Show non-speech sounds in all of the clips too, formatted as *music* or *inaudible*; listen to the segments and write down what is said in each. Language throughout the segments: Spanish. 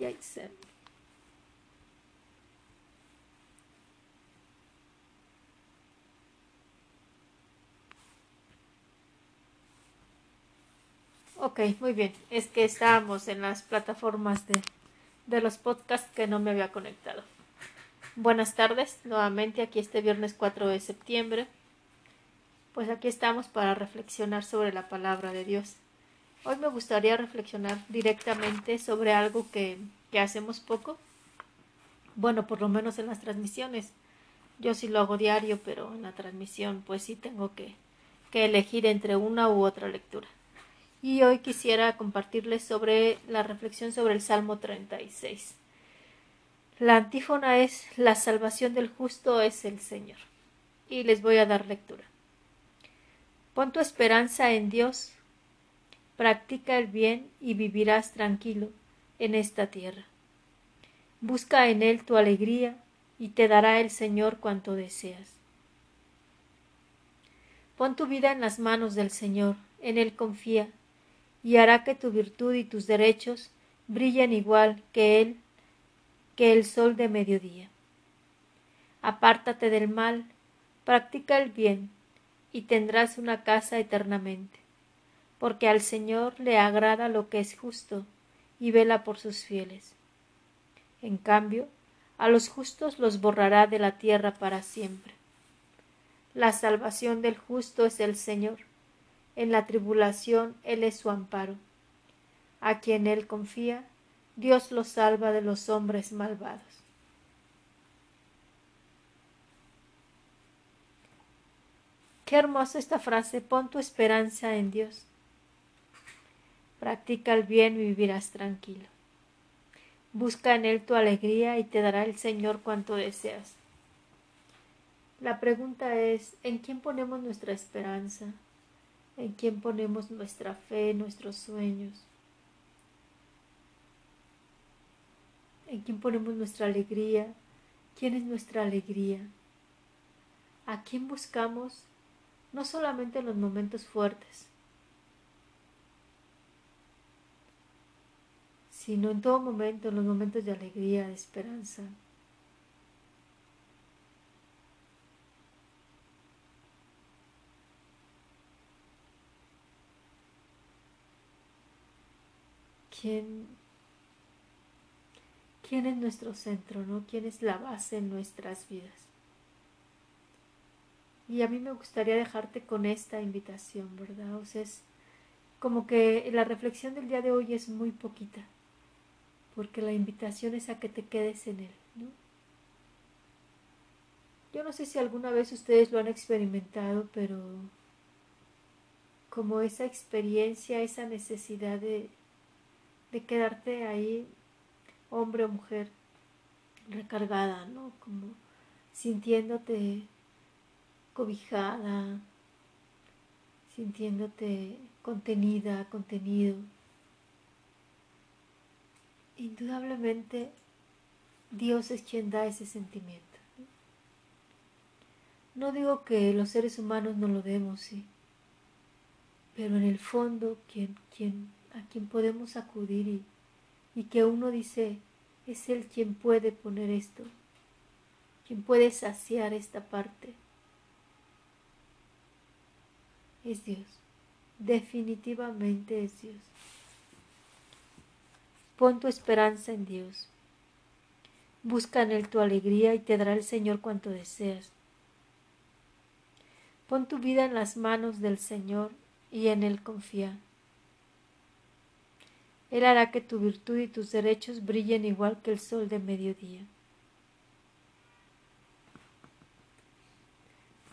Yaitse. Ok, muy bien. Es que estábamos en las plataformas de, de los podcasts que no me había conectado. Buenas tardes, nuevamente aquí este viernes 4 de septiembre. Pues aquí estamos para reflexionar sobre la palabra de Dios. Hoy me gustaría reflexionar directamente sobre algo que, hacemos poco. Bueno, por lo menos en las transmisiones. Yo sí lo hago diario, pero en la transmisión pues sí tengo que, que elegir entre una u otra lectura y hoy quisiera compartirles sobre la reflexión sobre el Salmo 36. La antífona es La salvación del justo es el Señor. Y les voy a dar lectura. Pon tu esperanza en Dios, practica el bien y vivirás tranquilo en esta tierra. Busca en Él tu alegría y te dará el Señor cuanto deseas. Pon tu vida en las manos del Señor, en Él confía y hará que tu virtud y tus derechos brillen igual que él que el sol de mediodía. Apártate del mal, practica el bien, y tendrás una casa eternamente, porque al Señor le agrada lo que es justo, y vela por sus fieles. En cambio, a los justos los borrará de la tierra para siempre. La salvación del justo es el Señor en la tribulación Él es su amparo. A quien Él confía, Dios lo salva de los hombres malvados. Qué hermosa esta frase, pon tu esperanza en Dios. Practica el bien y vivirás tranquilo. Busca en Él tu alegría y te dará el Señor cuanto deseas. La pregunta es, ¿en quién ponemos nuestra esperanza? en quién ponemos nuestra fe, nuestros sueños, en quién ponemos nuestra alegría, quién es nuestra alegría, a quién buscamos no solamente en los momentos fuertes, sino en todo momento, en los momentos de alegría, de esperanza. quién, quién es nuestro centro, ¿no? ¿Quién es la base en nuestras vidas? Y a mí me gustaría dejarte con esta invitación, ¿verdad? O sea, es como que la reflexión del día de hoy es muy poquita, porque la invitación es a que te quedes en él, ¿no? Yo no sé si alguna vez ustedes lo han experimentado, pero como esa experiencia, esa necesidad de, de quedarte ahí, hombre o mujer, recargada, ¿no? Como sintiéndote cobijada, sintiéndote contenida, contenido. Indudablemente Dios es quien da ese sentimiento. No digo que los seres humanos no lo demos, sí, pero en el fondo quien, quien a quien podemos acudir y, y que uno dice, es Él quien puede poner esto, quien puede saciar esta parte. Es Dios, definitivamente es Dios. Pon tu esperanza en Dios. Busca en Él tu alegría y te dará el Señor cuanto deseas. Pon tu vida en las manos del Señor y en Él confía. Él hará que tu virtud y tus derechos brillen igual que el sol de mediodía.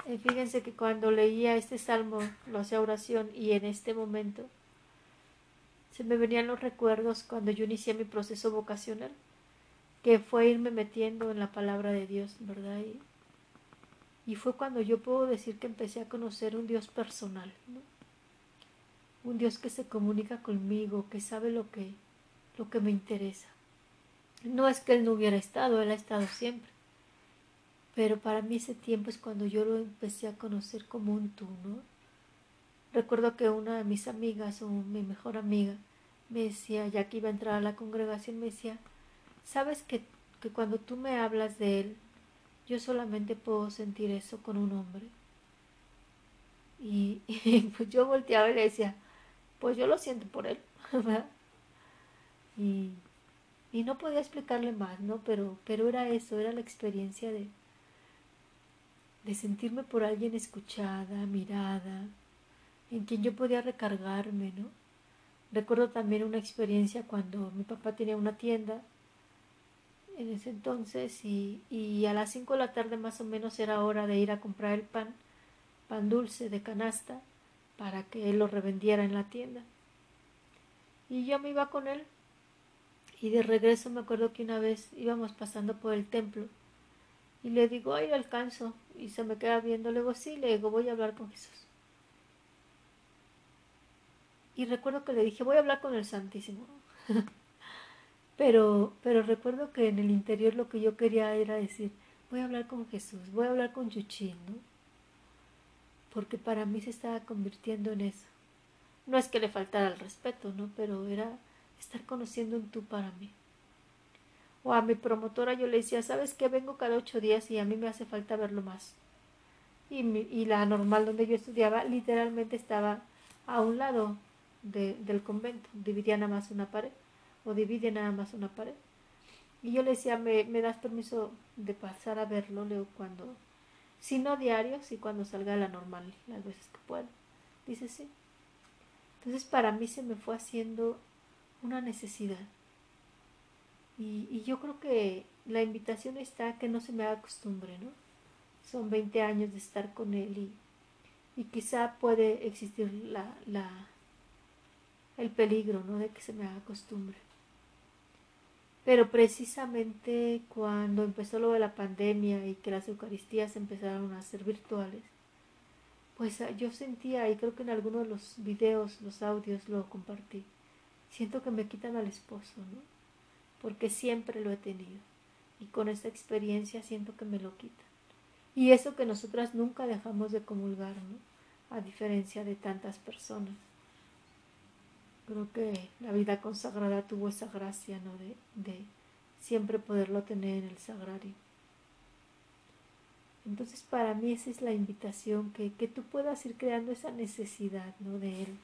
Y fíjense que cuando leía este salmo, lo hacía oración y en este momento se me venían los recuerdos cuando yo inicié mi proceso vocacional, que fue irme metiendo en la palabra de Dios, ¿verdad? Y, y fue cuando yo puedo decir que empecé a conocer un Dios personal, ¿no? un Dios que se comunica conmigo, que sabe lo que, lo que me interesa. No es que Él no hubiera estado, Él ha estado siempre. Pero para mí ese tiempo es cuando yo lo empecé a conocer como un tú, ¿no? Recuerdo que una de mis amigas o mi mejor amiga me decía, ya que iba a entrar a la congregación, me decía, sabes que, que cuando tú me hablas de él, yo solamente puedo sentir eso con un hombre. Y, *laughs* pues yo volteaba y le decía, pues yo lo siento por él, *laughs* Y, y no podía explicarle más, ¿no? Pero, pero era eso, era la experiencia de, de sentirme por alguien escuchada, mirada, en quien yo podía recargarme, ¿no? Recuerdo también una experiencia cuando mi papá tenía una tienda en ese entonces y, a las 5 de la tarde más o menos era hora de ir a comprar el pan, pan dulce de canasta, para que él lo revendiera en la tienda. Y yo me iba con él y de regreso me acuerdo que una vez íbamos pasando por el templo y le digo, ay, alcanzo. Y se me queda viendo, luego sí, le digo, voy a hablar con Jesús. Y recuerdo que le dije, voy a hablar con el Santísimo. *laughs* pero, pero recuerdo que en el interior lo que yo quería era decir, voy a hablar con Jesús, voy a hablar con Chuchín, ¿no? Porque para mí se estaba convirtiendo en eso. No es que le faltara el respeto, ¿no? Pero era estar conociendo un tú para mí. O a mi promotora yo le decía, ¿sabes qué? Vengo cada ocho días y a mí me hace falta verlo más. Y, y la normal donde yo estudiaba literalmente estaba a un lado del convento. Dividía nada más una pared. O divide nada más una pared. Y yo le decía, ¿me, me das permiso de pasar a verlo? Leo cuando, si no diario, si cuando salga la normal, las veces que pueda. Dice sí. Entonces para mí se me fue haciendo una necesidad. Y, y, yo creo que la invitación está que no se me haga costumbre, ¿no? Son 20 años de estar con él y, y quizá puede existir la, la, el peligro, ¿no? De que se me haga costumbre. Pero precisamente cuando empezó lo de la pandemia y que las Eucaristías empezaron a ser virtuales, pues yo sentía, y creo que en algunos de los videos, los audios lo compartí, siento que me quitan al esposo, ¿no? Porque siempre lo he tenido. Y con esta experiencia siento que me lo quitan. Y eso que nosotras nunca dejamos de comulgar, ¿no? A diferencia de tantas personas. Creo que la vida consagrada tuvo esa gracia, ¿no? De, de siempre poderlo tener en el sagrario. Entonces para mí esa es la invitación, que, que tú puedas ir creando esa necesidad, ¿no? De Él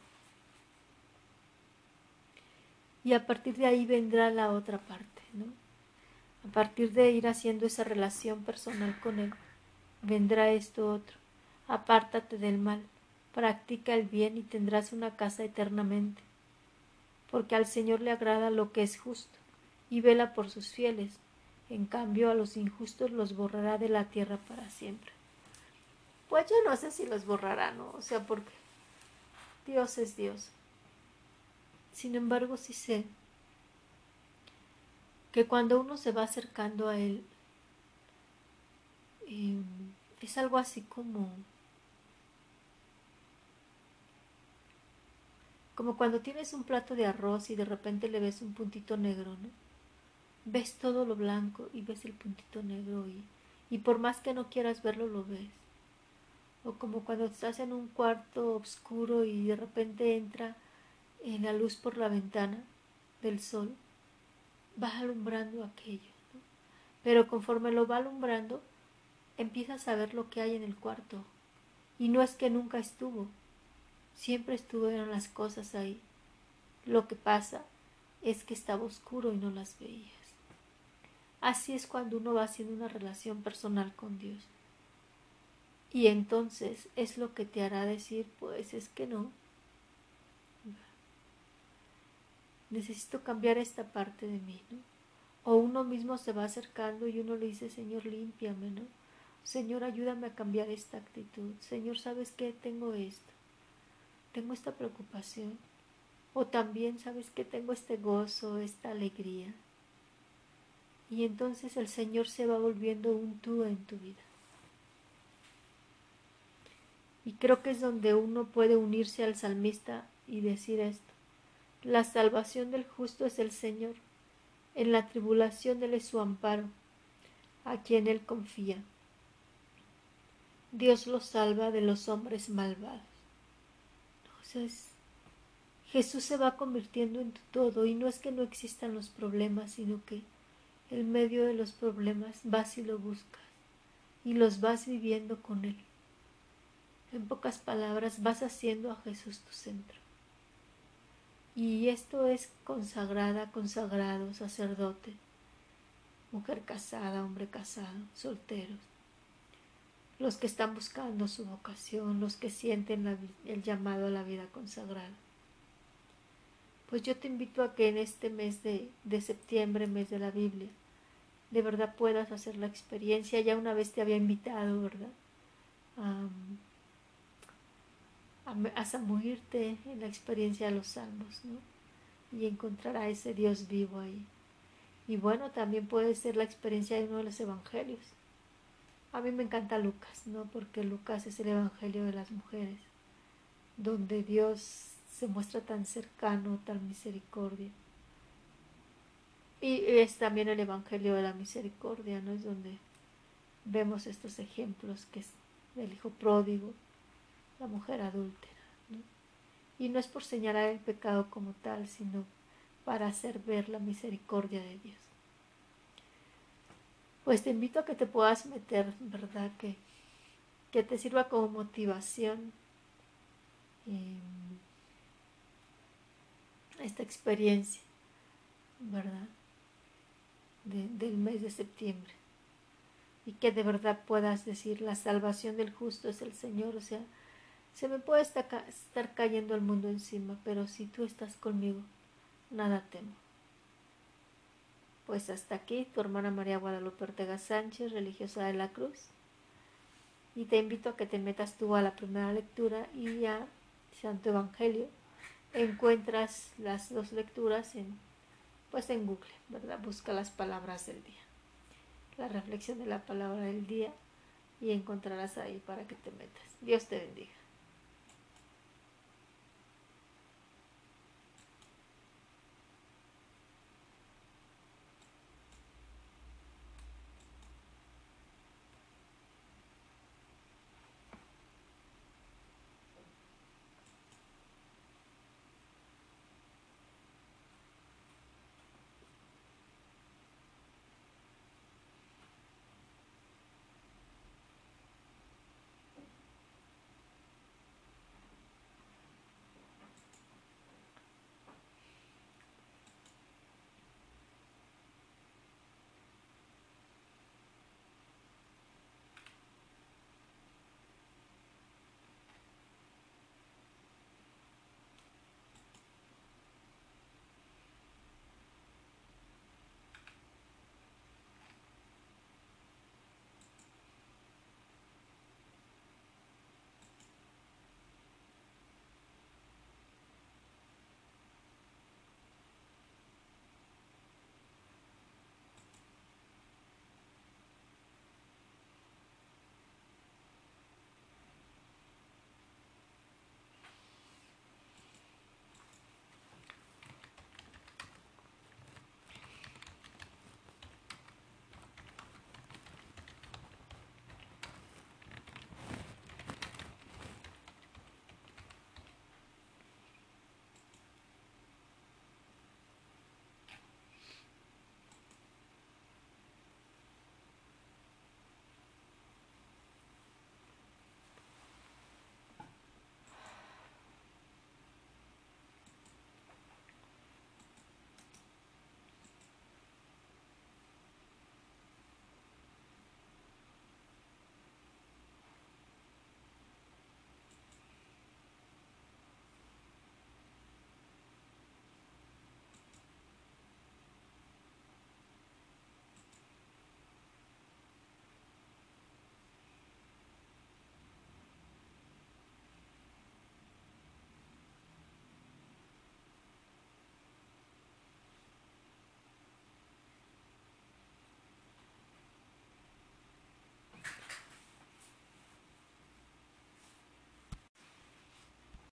y a partir de ahí vendrá la otra parte, ¿no? A partir de ir haciendo esa relación personal con Él, vendrá esto otro. Apártate del mal, practica el bien y tendrás una casa eternamente, porque al Señor le agrada lo que es justo y vela por sus fieles, en cambio a los injustos los borrará de la tierra para siempre. Pues yo no sé si los borrará, ¿no? O sea, porque Dios es Dios. Sin embargo, sí sé que cuando uno se va acercando a Él, em, es algo así como como cuando tienes un plato de arroz y de repente le ves un puntito negro, ¿no? Ves todo lo blanco y ves el puntito negro y, por más que no quieras verlo, lo ves. O como cuando estás en un cuarto oscuro y de repente entra en la luz por la ventana del sol, va alumbrando aquello. Pero conforme lo va alumbrando, empiezas a ver lo que hay en el cuarto. Y no es que nunca estuvo, siempre estuvieron las cosas ahí. Lo que pasa es que estaba oscuro y no las veías. Así es cuando uno va haciendo una relación personal con Dios. Y entonces es lo que te hará decir, pues es que no, necesito cambiar esta parte de mí, ¿no? O uno mismo se va acercando y uno le dice, Señor, límpiame, ¿no? Señor, ayúdame a cambiar esta actitud. Señor, ¿sabes qué? Tengo esto. Tengo esta preocupación. O también, ¿sabes qué? Tengo este gozo, esta alegría. Y entonces el Señor se va volviendo un tú en tu vida. Y creo que es donde uno puede unirse al salmista y decir esto. La salvación del justo es el Señor. En la tribulación Él es su amparo, a quien Él confía. Dios lo salva de los hombres malvados. Entonces, Jesús se va convirtiendo en tu todo y no es que no existan los problemas, sino que en medio de los problemas vas y lo buscas y los vas viviendo con Él. En pocas palabras, vas haciendo a Jesús tu centro. Y esto es consagrada, consagrado, sacerdote, mujer casada, hombre casado, solteros, los que están buscando su vocación, los que sienten el llamado a la vida consagrada. Pues yo te invito a que en este mes de, de septiembre, mes de la Biblia, de verdad puedas hacer la experiencia. Ya una vez te había invitado, ¿verdad? a, a en la experiencia de los salmos, ¿no? Y encontrar a ese Dios vivo ahí. Y bueno, también puede ser la experiencia de uno de los evangelios. A mí me encanta Lucas, ¿no? Porque Lucas es el evangelio de las mujeres, donde Dios se muestra tan cercano, tan misericordia. Y es también el Evangelio de la Misericordia, ¿no? Es donde vemos estos ejemplos que es el hijo pródigo, la mujer adúltera. Y no es por señalar el pecado como tal, sino para hacer ver la misericordia de Dios. Pues te invito a que te puedas meter, ¿verdad? Que, que te sirva como motivación esta experiencia, ¿verdad? del mes de septiembre. Y que de verdad puedas decir, la salvación del justo es el Señor. O sea, se me puede estar cayendo el mundo encima, pero si tú estás conmigo, nada temo. Pues hasta aquí, tu hermana María Guadalupe Ortega Sánchez, religiosa de la Cruz. Y te invito a que te metas tú a la primera lectura y a Santo Evangelio. Encuentras las dos lecturas en pues en Google, ¿verdad? Busca las palabras del día, la reflexión de la palabra del día y encontrarás ahí para que te metas. Dios te bendiga.